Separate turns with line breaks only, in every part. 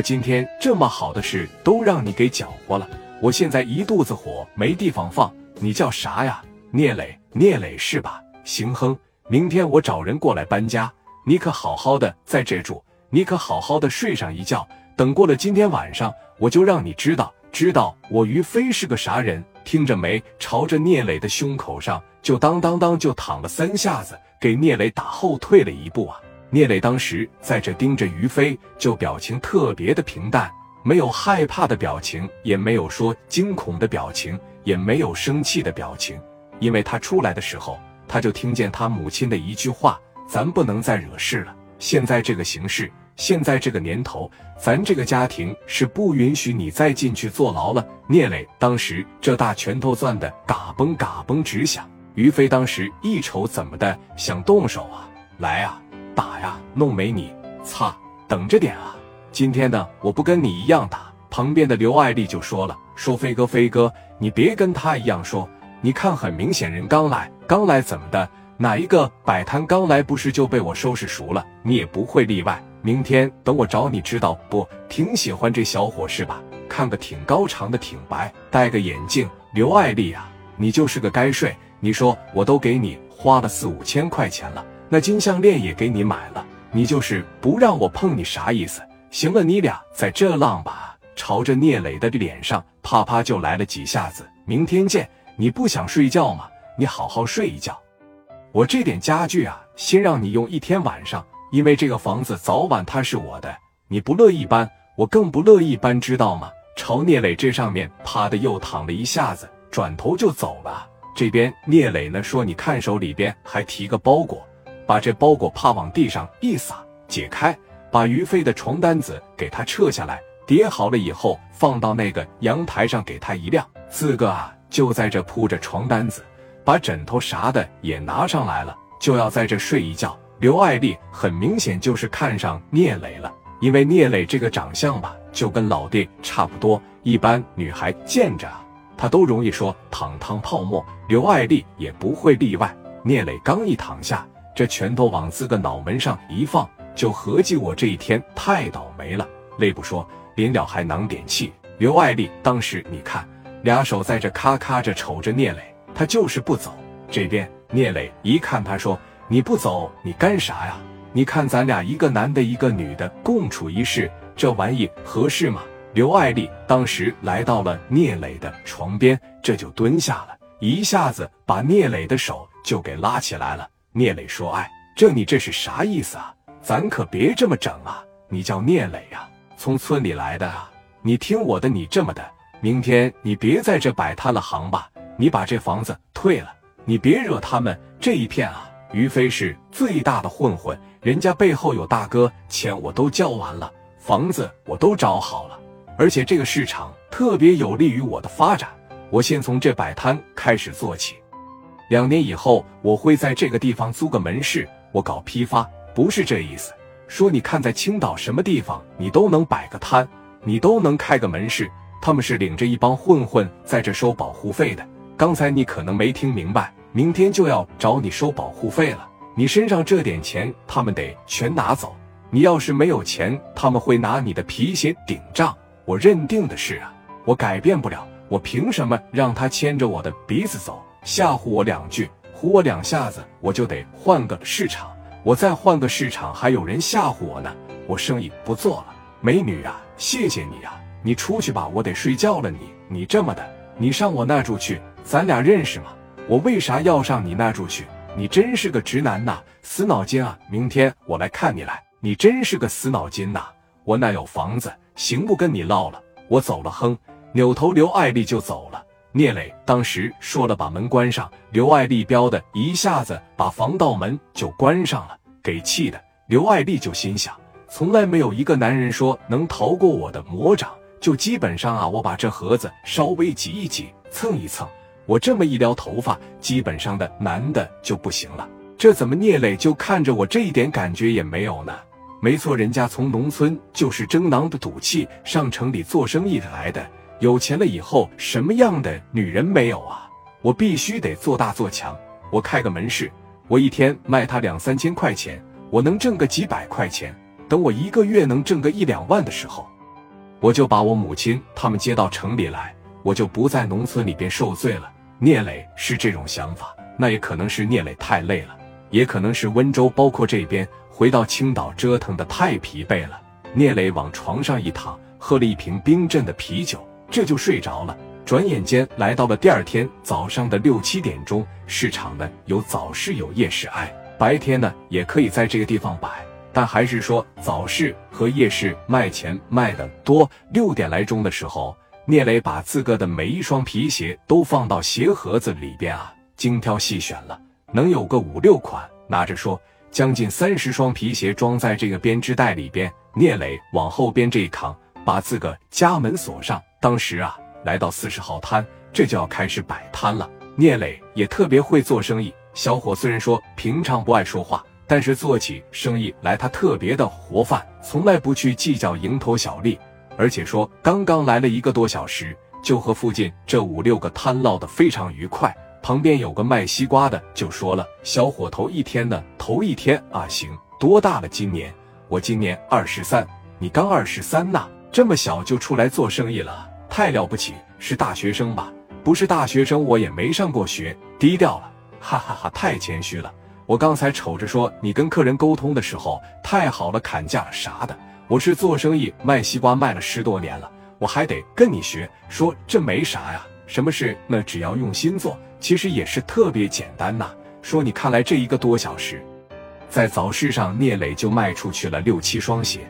今天这么好的事都让你给搅和了，我现在一肚子火，没地方放。你叫啥呀？聂磊，聂磊是吧？行哼，明天我找人过来搬家，你可好好的在这住，你可好好的睡上一觉。等过了今天晚上，我就让你知道，知道我于飞是个啥人。听着没？朝着聂磊的胸口上就当当当就躺了三下子，给聂磊打后退了一步啊！聂磊当时在这盯着于飞，就表情特别的平淡，没有害怕的表情，也没有说惊恐的表情，也没有生气的表情。因为他出来的时候，他就听见他母亲的一句话：“咱不能再惹事了。现在这个形势，现在这个年头，咱这个家庭是不允许你再进去坐牢了。”聂磊当时这大拳头攥的嘎嘣嘎嘣直响。于飞当时一瞅，怎么的，想动手啊？来啊！打呀，弄没你！擦，等着点啊！今天呢，我不跟你一样打。旁边的刘爱丽就说了：“说飞哥，飞哥，你别跟他一样说。你看，很明显人刚来，刚来怎么的？哪一个摆摊刚来不是就被我收拾熟了？你也不会例外。明天等我找你，知道不？挺喜欢这小伙是吧？看个挺高长的，挺白，戴个眼镜。刘爱丽啊，你就是个该睡。你说我都给你花了四五千块钱了。”那金项链也给你买了，你就是不让我碰你啥意思？行了，你俩在这浪吧。朝着聂磊的脸上啪啪就来了几下子。明天见。你不想睡觉吗？你好好睡一觉。我这点家具啊，先让你用一天晚上，因为这个房子早晚它是我的。你不乐意搬，我更不乐意搬，知道吗？朝聂磊这上面啪的又躺了一下子，转头就走了。这边聂磊呢说：“你看手里边还提个包裹。”把这包裹啪往地上一撒，解开，把于飞的床单子给他撤下来，叠好了以后放到那个阳台上给他一晾。四个啊，就在这铺着床单子，把枕头啥的也拿上来了，就要在这睡一觉。刘爱丽很明显就是看上聂磊了，因为聂磊这个长相吧，就跟老弟差不多。一般女孩见着啊，她都容易说淌淌泡沫，刘爱丽也不会例外。聂磊刚一躺下。这拳头往自个脑门上一放，就合计我这一天太倒霉了。累不说，临了还囊点气。刘爱丽当时你看，俩手在这咔咔着瞅着聂磊，他就是不走。这边聂磊一看，他说：“你不走，你干啥呀？你看咱俩一个男的，一个女的，共处一室，这玩意合适吗？”刘爱丽当时来到了聂磊的床边，这就蹲下了，一下子把聂磊的手就给拉起来了。聂磊说：“哎，这你这是啥意思啊？咱可别这么整啊！你叫聂磊呀，从村里来的啊。你听我的，你这么的，明天你别在这摆摊了，行吧？你把这房子退了，你别惹他们这一片啊。于飞是最大的混混，人家背后有大哥，钱我都交完了，房子我都找好了，而且这个市场特别有利于我的发展。我先从这摆摊开始做起。”两年以后，我会在这个地方租个门市，我搞批发，不是这意思。说你看，在青岛什么地方，你都能摆个摊，你都能开个门市。他们是领着一帮混混在这收保护费的。刚才你可能没听明白，明天就要找你收保护费了。你身上这点钱，他们得全拿走。你要是没有钱，他们会拿你的皮鞋顶账。我认定的是啊，我改变不了，我凭什么让他牵着我的鼻子走？吓唬我两句，唬我两下子，我就得换个市场。我再换个市场，还有人吓唬我呢，我生意不做了。美女啊，谢谢你啊，你出去吧，我得睡觉了。你你这么的，你上我那住去，咱俩认识吗？我为啥要上你那住去？你真是个直男呐，死脑筋啊！明天我来看你来，你真是个死脑筋呐！我那有房子，行不跟你唠了，我走了。哼，扭头刘爱丽就走了。聂磊当时说了：“把门关上。”刘爱丽彪的一下子把防盗门就关上了，给气的刘爱丽就心想：从来没有一个男人说能逃过我的魔掌，就基本上啊，我把这盒子稍微挤一挤、蹭一蹭，我这么一撩头发，基本上的男的就不行了。这怎么聂磊就看着我这一点感觉也没有呢？没错，人家从农村就是争囊的赌气，上城里做生意来的。有钱了以后，什么样的女人没有啊？我必须得做大做强。我开个门市，我一天卖他两三千块钱，我能挣个几百块钱。等我一个月能挣个一两万的时候，我就把我母亲他们接到城里来，我就不在农村里边受罪了。聂磊是这种想法，那也可能是聂磊太累了，也可能是温州包括这边回到青岛折腾的太疲惫了。聂磊往床上一躺，喝了一瓶冰镇的啤酒，这就睡着了。转眼间来到了第二天早上的六七点钟，市场呢有早市有夜市，哎，白天呢也可以在这个地方摆。但还是说早市和夜市卖钱卖的多。六点来钟的时候，聂磊把自个的每一双皮鞋都放到鞋盒子里边啊，精挑细选了，能有个五六款，拿着说，将近三十双皮鞋装在这个编织袋里边。聂磊往后边这一扛，把自个家门锁上。当时啊，来到四十号摊，这就要开始摆摊了。聂磊也特别会做生意，小伙虽然说平常不爱说话。但是做起生意来，他特别的活泛，从来不去计较蝇头小利。而且说刚刚来了一个多小时，就和附近这五六个摊唠得非常愉快。旁边有个卖西瓜的就说了：“小伙头一天呢，头一天啊，行，多大了？今年我今年二十三，你刚二十三呐，这么小就出来做生意了，太了不起！是大学生吧？不是大学生，我也没上过学，低调了，哈哈哈，太谦虚了。”我刚才瞅着说，你跟客人沟通的时候太好了，砍价啥的。我是做生意卖西瓜卖了十多年了，我还得跟你学。说这没啥呀，什么事那只要用心做，其实也是特别简单呐。说你看来这一个多小时，在早市上聂磊就卖出去了六七双鞋，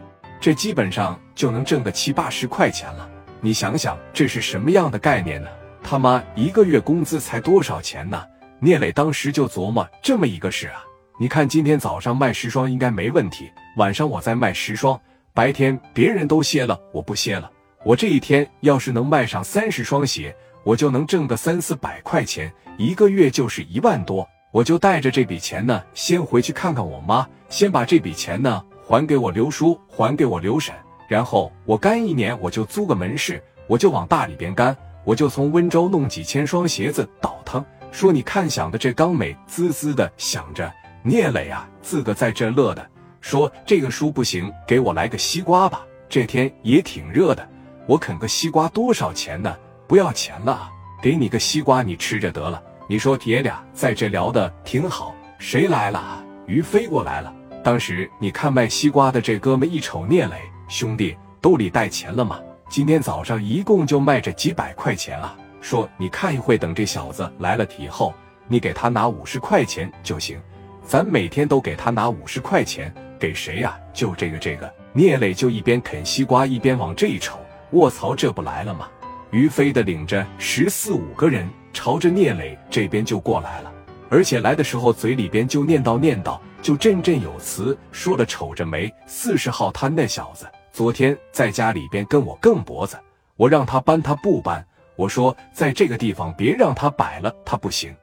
这基本上就能挣个七八十块钱了。你想想这是什么样的概念呢？他妈一个月工资才多少钱呢？聂磊当时就琢磨这么一个事啊，你看今天早上卖十双应该没问题，晚上我再卖十双，白天别人都歇了，我不歇了，我这一天要是能卖上三十双鞋，我就能挣个三四百块钱，一个月就是一万多，我就带着这笔钱呢，先回去看看我妈，先把这笔钱呢还给我刘叔，还给我刘婶，然后我干一年，我就租个门市，我就往大里边干，我就从温州弄几千双鞋子倒腾。说你看想的这刚美滋滋的想着聂磊啊，自个在这乐的。说这个书不行，给我来个西瓜吧。这天也挺热的，我啃个西瓜多少钱呢？不要钱了啊，给你个西瓜你吃着得了。你说爷俩在这聊的挺好，谁来了？于飞过来了。当时你看卖西瓜的这哥们一瞅聂磊，兄弟兜里带钱了吗？今天早上一共就卖这几百块钱啊。说：“你看一会，等这小子来了以后，你给他拿五十块钱就行。咱每天都给他拿五十块钱，给谁呀？就这个这个。”聂磊就一边啃西瓜，一边往这一瞅，卧槽，这不来了吗？于飞的领着十四五个人朝着聂磊这边就过来了，而且来的时候嘴里边就念叨念叨，就振振有词，说了瞅着没？四十号摊那小子昨天在家里边跟我更脖子，我让他搬他不搬。我说，在这个地方别让他摆了，他不行。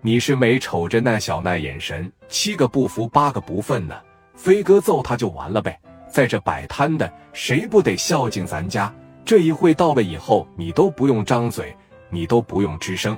你是没瞅着那小奈眼神，七个不服八个不忿呢。飞哥揍他就完了呗。在这摆摊的，谁不得孝敬咱家？这一会到了以后，你都不用张嘴，你都不用吱声。